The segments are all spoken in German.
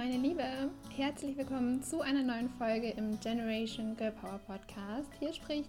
meine Liebe, herzlich willkommen zu einer neuen Folge im Generation Girl Power Podcast. Hier spricht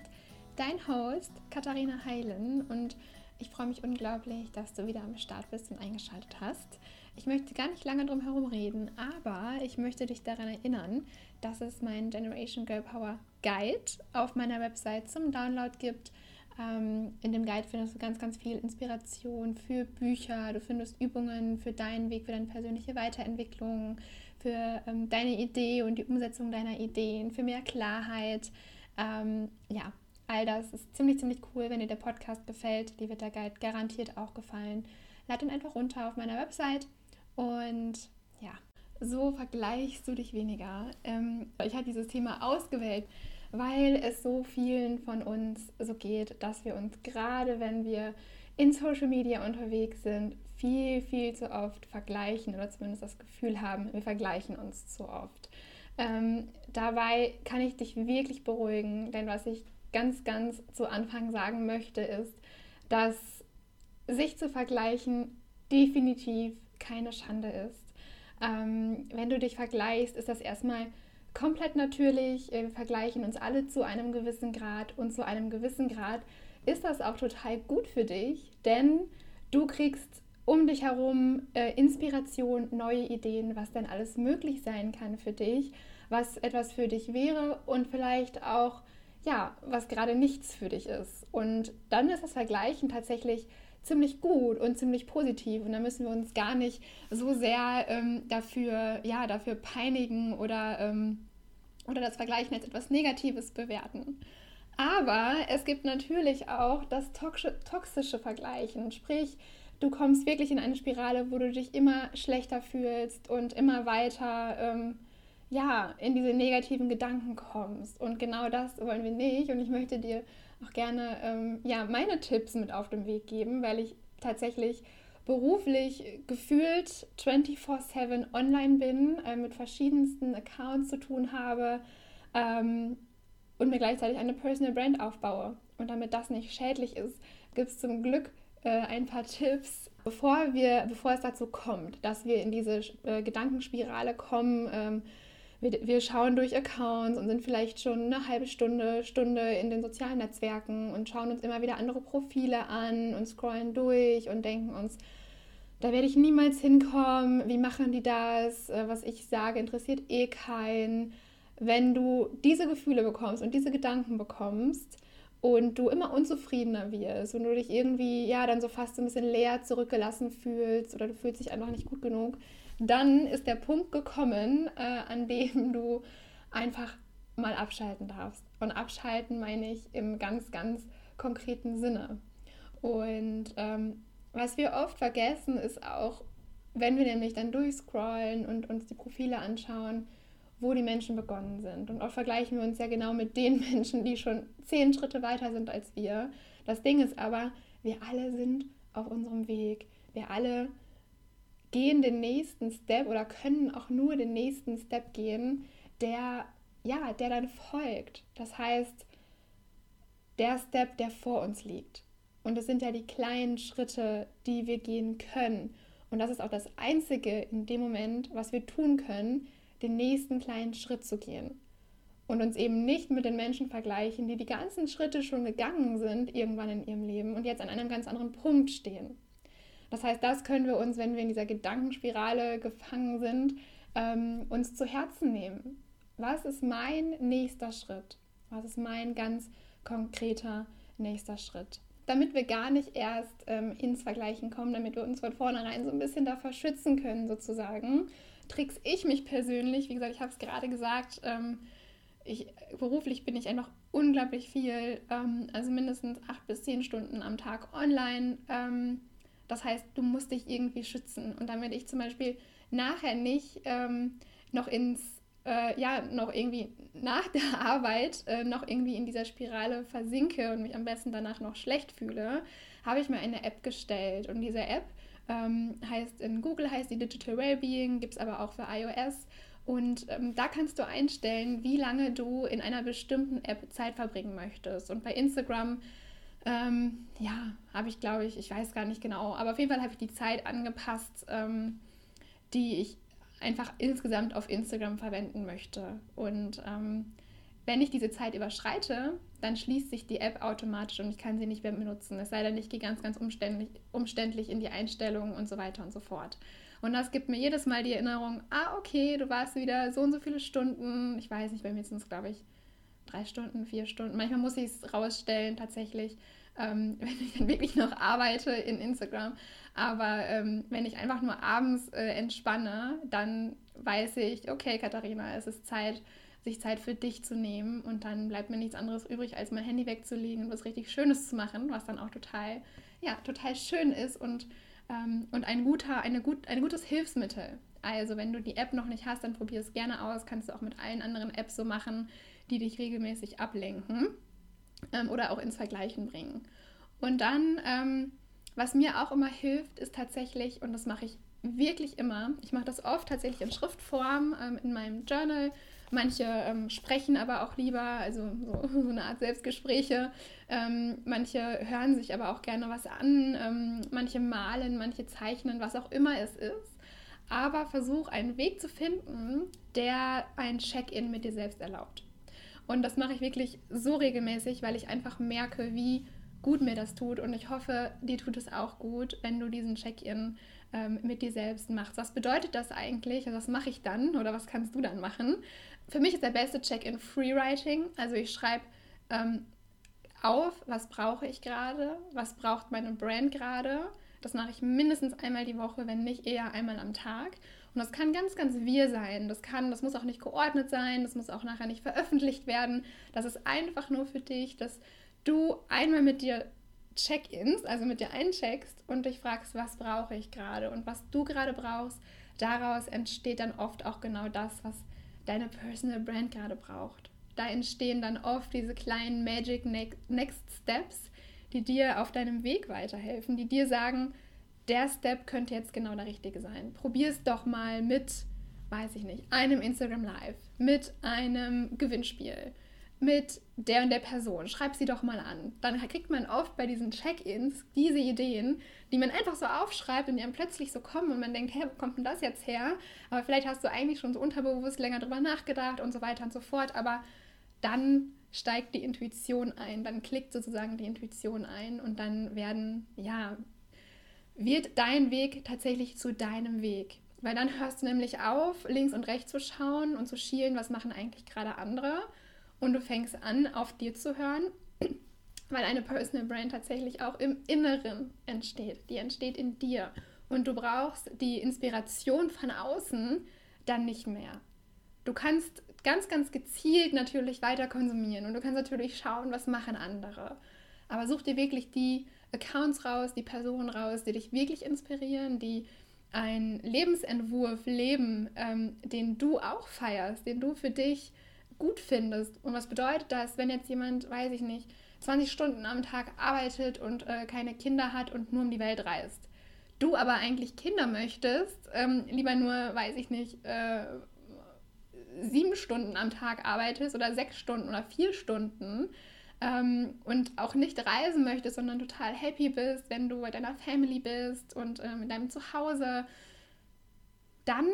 dein Host Katharina Heilen und ich freue mich unglaublich, dass du wieder am Start bist und eingeschaltet hast. Ich möchte gar nicht lange drum herum reden, aber ich möchte dich daran erinnern, dass es meinen Generation Girl Power Guide auf meiner Website zum Download gibt in dem Guide findest du ganz, ganz viel Inspiration für Bücher, du findest Übungen für deinen Weg, für deine persönliche Weiterentwicklung, für ähm, deine Idee und die Umsetzung deiner Ideen, für mehr Klarheit. Ähm, ja, all das ist ziemlich, ziemlich cool. Wenn dir der Podcast gefällt, dir wird der Guide garantiert auch gefallen. Lad ihn einfach runter auf meiner Website und ja, so vergleichst du dich weniger. Ähm, ich habe dieses Thema ausgewählt, weil es so vielen von uns so geht, dass wir uns gerade, wenn wir in Social Media unterwegs sind, viel, viel zu oft vergleichen oder zumindest das Gefühl haben, wir vergleichen uns zu oft. Ähm, dabei kann ich dich wirklich beruhigen, denn was ich ganz, ganz zu Anfang sagen möchte, ist, dass sich zu vergleichen definitiv keine Schande ist. Ähm, wenn du dich vergleichst, ist das erstmal komplett natürlich. Wir vergleichen uns alle zu einem gewissen Grad und zu einem gewissen Grad ist das auch total gut für dich, denn du kriegst um dich herum äh, Inspiration, neue Ideen, was denn alles möglich sein kann für dich, was etwas für dich wäre und vielleicht auch, ja, was gerade nichts für dich ist. Und dann ist das Vergleichen tatsächlich ziemlich gut und ziemlich positiv und da müssen wir uns gar nicht so sehr ähm, dafür, ja, dafür peinigen oder, ähm, oder das Vergleichen als etwas Negatives bewerten. Aber es gibt natürlich auch das toxische Vergleichen, sprich, du kommst wirklich in eine Spirale, wo du dich immer schlechter fühlst und immer weiter ähm, ja, in diese negativen Gedanken kommst. Und genau das wollen wir nicht. Und ich möchte dir auch gerne ähm, ja, meine Tipps mit auf den Weg geben, weil ich tatsächlich beruflich gefühlt 24/7 online bin, äh, mit verschiedensten Accounts zu tun habe ähm, und mir gleichzeitig eine Personal Brand aufbaue. Und damit das nicht schädlich ist, gibt es zum Glück äh, ein paar Tipps, bevor, wir, bevor es dazu kommt, dass wir in diese äh, Gedankenspirale kommen. Ähm, wir, wir schauen durch Accounts und sind vielleicht schon eine halbe Stunde, Stunde in den sozialen Netzwerken und schauen uns immer wieder andere Profile an und scrollen durch und denken uns, da werde ich niemals hinkommen, wie machen die das, äh, was ich sage, interessiert eh keinen. Wenn du diese Gefühle bekommst und diese Gedanken bekommst und du immer unzufriedener wirst und du dich irgendwie, ja, dann so fast ein bisschen leer zurückgelassen fühlst oder du fühlst dich einfach nicht gut genug, dann ist der Punkt gekommen, äh, an dem du einfach mal abschalten darfst. Und abschalten meine ich im ganz, ganz konkreten Sinne. Und ähm, was wir oft vergessen, ist auch, wenn wir nämlich dann durchscrollen und uns die Profile anschauen, wo die Menschen begonnen sind. Und oft vergleichen wir uns ja genau mit den Menschen, die schon zehn Schritte weiter sind als wir. Das Ding ist aber, wir alle sind auf unserem Weg. Wir alle gehen den nächsten Step oder können auch nur den nächsten Step gehen, der ja, der dann folgt. Das heißt, der Step, der vor uns liegt. Und es sind ja die kleinen Schritte, die wir gehen können. Und das ist auch das Einzige in dem Moment, was wir tun können, den nächsten kleinen Schritt zu gehen. Und uns eben nicht mit den Menschen vergleichen, die die ganzen Schritte schon gegangen sind, irgendwann in ihrem Leben und jetzt an einem ganz anderen Punkt stehen. Das heißt, das können wir uns, wenn wir in dieser Gedankenspirale gefangen sind, ähm, uns zu Herzen nehmen. Was ist mein nächster Schritt? Was ist mein ganz konkreter nächster Schritt? Damit wir gar nicht erst ähm, ins Vergleichen kommen, damit wir uns von vornherein so ein bisschen davor schützen können, sozusagen, tricks ich mich persönlich, wie gesagt, ich habe es gerade gesagt, ähm, ich, beruflich bin ich einfach unglaublich viel, ähm, also mindestens acht bis zehn Stunden am Tag online ähm, das heißt, du musst dich irgendwie schützen. Und damit ich zum Beispiel nachher nicht ähm, noch ins, äh, ja, noch irgendwie nach der Arbeit äh, noch irgendwie in dieser Spirale versinke und mich am besten danach noch schlecht fühle, habe ich mir eine App gestellt. Und diese App ähm, heißt in Google heißt die Digital Wellbeing, gibt es aber auch für iOS. Und ähm, da kannst du einstellen, wie lange du in einer bestimmten App Zeit verbringen möchtest. Und bei Instagram ähm, ja, habe ich, glaube ich, ich weiß gar nicht genau, aber auf jeden Fall habe ich die Zeit angepasst, ähm, die ich einfach insgesamt auf Instagram verwenden möchte. Und ähm, wenn ich diese Zeit überschreite, dann schließt sich die App automatisch und ich kann sie nicht mehr benutzen. Es sei denn, ich gehe ganz, ganz umständlich, umständlich in die Einstellungen und so weiter und so fort. Und das gibt mir jedes Mal die Erinnerung, ah, okay, du warst wieder so und so viele Stunden. Ich weiß nicht, bei mir sind es, glaube ich, drei Stunden, vier Stunden. Manchmal muss ich es rausstellen, tatsächlich, ähm, wenn ich dann wirklich noch arbeite in Instagram. Aber ähm, wenn ich einfach nur abends äh, entspanne, dann weiß ich, okay, Katharina, es ist Zeit, sich Zeit für dich zu nehmen und dann bleibt mir nichts anderes übrig, als mein Handy wegzulegen und was richtig Schönes zu machen, was dann auch total, ja, total schön ist und, ähm, und ein, guter, eine gut, ein gutes Hilfsmittel. Also wenn du die App noch nicht hast, dann probier es gerne aus. Kannst du auch mit allen anderen Apps so machen, die dich regelmäßig ablenken ähm, oder auch ins Vergleichen bringen. Und dann, ähm, was mir auch immer hilft, ist tatsächlich, und das mache ich wirklich immer, ich mache das oft tatsächlich in Schriftform ähm, in meinem Journal Manche ähm, sprechen aber auch lieber, also so, so eine Art Selbstgespräche. Ähm, manche hören sich aber auch gerne was an. Ähm, manche malen, manche zeichnen, was auch immer es ist. Aber versuch einen Weg zu finden, der ein Check-in mit dir selbst erlaubt. Und das mache ich wirklich so regelmäßig, weil ich einfach merke, wie gut mir das tut. Und ich hoffe, dir tut es auch gut, wenn du diesen Check-in ähm, mit dir selbst machst. Was bedeutet das eigentlich? Was mache ich dann oder was kannst du dann machen? Für mich ist der beste Check-in Freewriting. Also ich schreibe ähm, auf, was brauche ich gerade, was braucht meine Brand gerade. Das mache ich mindestens einmal die Woche, wenn nicht eher einmal am Tag. Und das kann ganz, ganz wir sein. Das kann, das muss auch nicht geordnet sein, das muss auch nachher nicht veröffentlicht werden. Das ist einfach nur für dich, dass du einmal mit dir Check-ins, also mit dir eincheckst und dich fragst, was brauche ich gerade und was du gerade brauchst. Daraus entsteht dann oft auch genau das, was deine Personal Brand gerade braucht. Da entstehen dann oft diese kleinen Magic Next Steps, die dir auf deinem Weg weiterhelfen, die dir sagen, der Step könnte jetzt genau der richtige sein. Probier es doch mal mit, weiß ich nicht, einem Instagram Live, mit einem Gewinnspiel, mit der und der Person. Schreib sie doch mal an. Dann kriegt man oft bei diesen Check-ins diese Ideen, die man einfach so aufschreibt und die dann plötzlich so kommen und man denkt, hey, wo kommt denn das jetzt her? Aber vielleicht hast du eigentlich schon so unterbewusst länger drüber nachgedacht und so weiter und so fort. Aber dann steigt die Intuition ein, dann klickt sozusagen die Intuition ein und dann werden, ja, wird dein Weg tatsächlich zu deinem Weg. Weil dann hörst du nämlich auf, links und rechts zu schauen und zu schielen, was machen eigentlich gerade andere und du fängst an, auf dir zu hören, weil eine Personal Brand tatsächlich auch im Inneren entsteht. Die entsteht in dir. Und du brauchst die Inspiration von außen dann nicht mehr. Du kannst ganz, ganz gezielt natürlich weiter konsumieren und du kannst natürlich schauen, was machen andere. Aber such dir wirklich die Accounts raus, die Personen raus, die dich wirklich inspirieren, die einen Lebensentwurf leben, ähm, den du auch feierst, den du für dich gut findest. Und was bedeutet das, wenn jetzt jemand, weiß ich nicht, 20 Stunden am Tag arbeitet und äh, keine Kinder hat und nur um die Welt reist? Du aber eigentlich Kinder möchtest, ähm, lieber nur, weiß ich nicht, äh, sieben Stunden am Tag arbeitest oder sechs Stunden oder vier Stunden ähm, und auch nicht reisen möchtest, sondern total happy bist, wenn du bei deiner Family bist und äh, mit deinem Zuhause, dann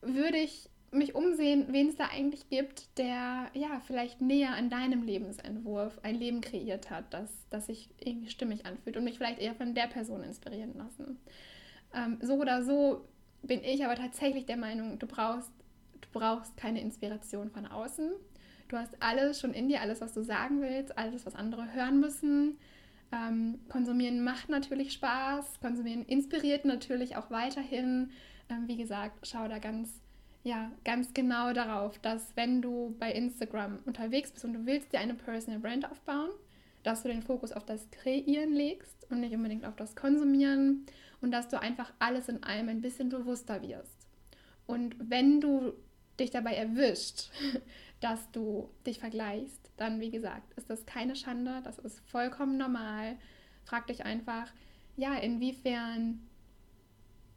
würde ich mich umsehen, wen es da eigentlich gibt, der ja vielleicht näher an deinem Lebensentwurf ein Leben kreiert hat, das, das sich irgendwie stimmig anfühlt und mich vielleicht eher von der Person inspirieren lassen. Ähm, so oder so bin ich aber tatsächlich der Meinung, du brauchst, du brauchst keine Inspiration von außen. Du hast alles schon in dir, alles, was du sagen willst, alles, was andere hören müssen. Ähm, konsumieren macht natürlich Spaß, konsumieren inspiriert natürlich auch weiterhin. Ähm, wie gesagt, schau da ganz ja, ganz genau darauf, dass wenn du bei Instagram unterwegs bist und du willst dir eine Personal Brand aufbauen, dass du den Fokus auf das Kreieren legst und nicht unbedingt auf das Konsumieren und dass du einfach alles in allem ein bisschen bewusster wirst. Und wenn du dich dabei erwischt, dass du dich vergleichst, dann wie gesagt, ist das keine Schande, das ist vollkommen normal. Frag dich einfach, ja, inwiefern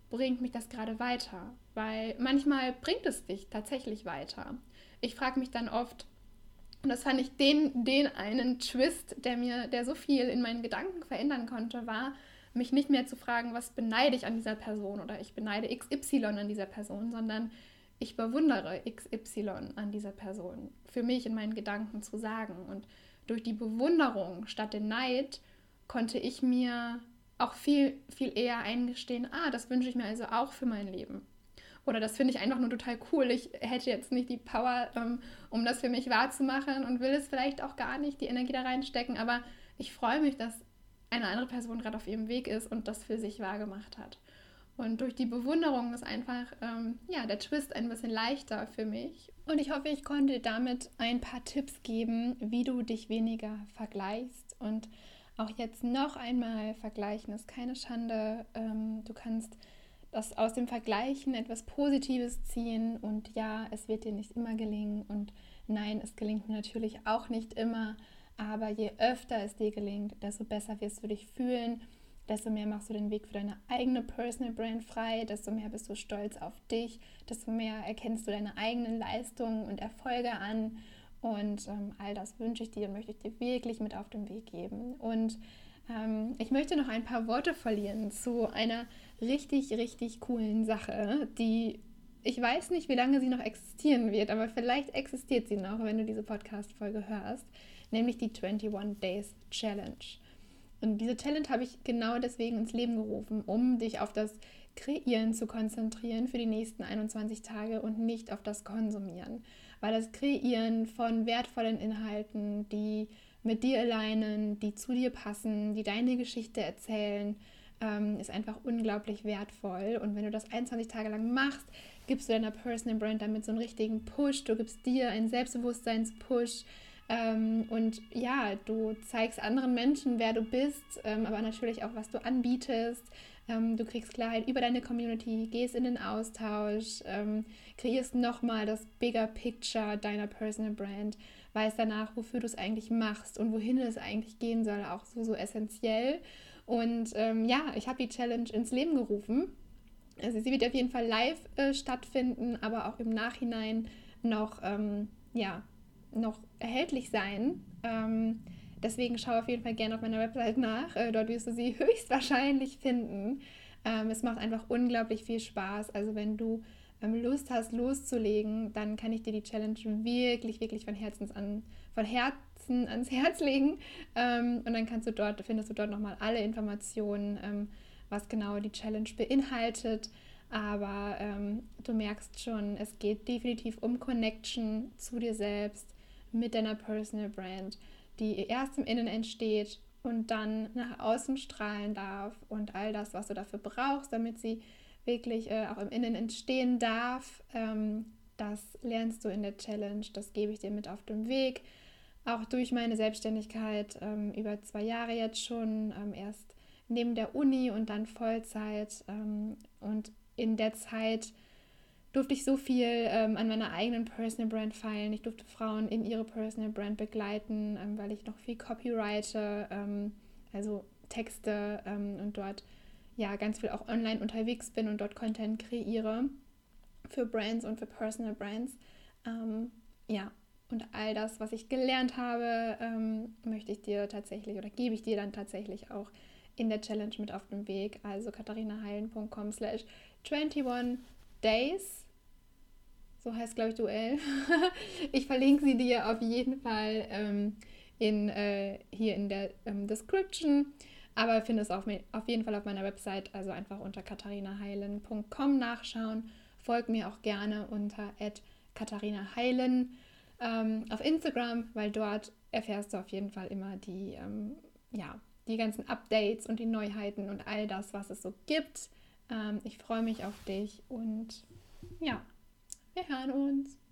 bringt mich das gerade weiter? Weil manchmal bringt es dich tatsächlich weiter. Ich frage mich dann oft, und das fand ich den, den einen Twist, der mir, der so viel in meinen Gedanken verändern konnte, war, mich nicht mehr zu fragen, was beneide ich an dieser Person oder ich beneide XY an dieser Person, sondern ich bewundere XY an dieser Person, für mich in meinen Gedanken zu sagen. Und durch die Bewunderung statt den Neid konnte ich mir auch viel, viel eher eingestehen, ah, das wünsche ich mir also auch für mein Leben. Oder das finde ich einfach nur total cool. Ich hätte jetzt nicht die Power, ähm, um das für mich wahrzumachen und will es vielleicht auch gar nicht, die Energie da reinstecken. Aber ich freue mich, dass eine andere Person gerade auf ihrem Weg ist und das für sich wahrgemacht hat. Und durch die Bewunderung ist einfach ähm, ja, der Twist ein bisschen leichter für mich. Und ich hoffe, ich konnte damit ein paar Tipps geben, wie du dich weniger vergleichst. Und auch jetzt noch einmal vergleichen ist keine Schande. Ähm, du kannst das aus dem Vergleichen etwas Positives ziehen. Und ja, es wird dir nicht immer gelingen. Und nein, es gelingt mir natürlich auch nicht immer. Aber je öfter es dir gelingt, desto besser wirst du dich fühlen desto mehr machst du den Weg für deine eigene Personal Brand frei, desto mehr bist du stolz auf dich, desto mehr erkennst du deine eigenen Leistungen und Erfolge an. Und ähm, all das wünsche ich dir und möchte ich dir wirklich mit auf den Weg geben. Und ähm, ich möchte noch ein paar Worte verlieren zu einer richtig, richtig coolen Sache, die ich weiß nicht, wie lange sie noch existieren wird, aber vielleicht existiert sie noch, wenn du diese Podcast-Folge hörst, nämlich die 21 Days Challenge. Und diese Challenge habe ich genau deswegen ins Leben gerufen, um dich auf das Kreieren zu konzentrieren für die nächsten 21 Tage und nicht auf das Konsumieren. Weil das Kreieren von wertvollen Inhalten, die mit dir alleinen, die zu dir passen, die deine Geschichte erzählen, ähm, ist einfach unglaublich wertvoll. Und wenn du das 21 Tage lang machst, gibst du deiner Personal Brand damit so einen richtigen Push, du gibst dir einen Selbstbewusstseins-Push, ähm, und ja, du zeigst anderen Menschen, wer du bist, ähm, aber natürlich auch, was du anbietest. Ähm, du kriegst Klarheit über deine Community, gehst in den Austausch, ähm, kreierst nochmal das Bigger Picture deiner Personal Brand, weißt danach, wofür du es eigentlich machst und wohin es eigentlich gehen soll, auch so, so essentiell. Und ähm, ja, ich habe die Challenge ins Leben gerufen. Also sie wird auf jeden Fall live äh, stattfinden, aber auch im Nachhinein noch, ähm, ja, noch erhältlich sein. Ähm, deswegen schau auf jeden Fall gerne auf meiner Website nach. Äh, dort wirst du sie höchstwahrscheinlich finden. Ähm, es macht einfach unglaublich viel Spaß. Also wenn du ähm, Lust hast, loszulegen, dann kann ich dir die Challenge wirklich, wirklich von Herzen an, von Herzen ans Herz legen. Ähm, und dann kannst du dort, findest du dort nochmal alle Informationen, ähm, was genau die Challenge beinhaltet. Aber ähm, du merkst schon, es geht definitiv um Connection zu dir selbst, mit deiner Personal Brand, die erst im Innen entsteht und dann nach außen strahlen darf und all das, was du dafür brauchst, damit sie wirklich äh, auch im Innen entstehen darf, ähm, das lernst du in der Challenge, das gebe ich dir mit auf dem Weg. Auch durch meine Selbstständigkeit ähm, über zwei Jahre jetzt schon, ähm, erst neben der Uni und dann Vollzeit. Ähm, und in der Zeit durfte ich so viel ähm, an meiner eigenen Personal Brand feilen. Ich durfte Frauen in ihre Personal Brand begleiten, ähm, weil ich noch viel copyrighte, ähm, also Texte ähm, und dort ja ganz viel auch online unterwegs bin und dort Content kreiere für Brands und für Personal Brands. Ähm, ja, und all das, was ich gelernt habe, ähm, möchte ich dir tatsächlich oder gebe ich dir dann tatsächlich auch in der Challenge mit auf den Weg. Also katharinaheilen.com slash 21 Days so heißt, glaube ich, Duell. ich verlinke sie dir auf jeden Fall ähm, in, äh, hier in der ähm, Description. Aber findest auf, auf jeden Fall auf meiner Website, also einfach unter katharinaheilen.com nachschauen. Folg mir auch gerne unter katharinaheilen ähm, auf Instagram, weil dort erfährst du auf jeden Fall immer die, ähm, ja, die ganzen Updates und die Neuheiten und all das, was es so gibt. Ähm, ich freue mich auf dich und ja, wir hören uns.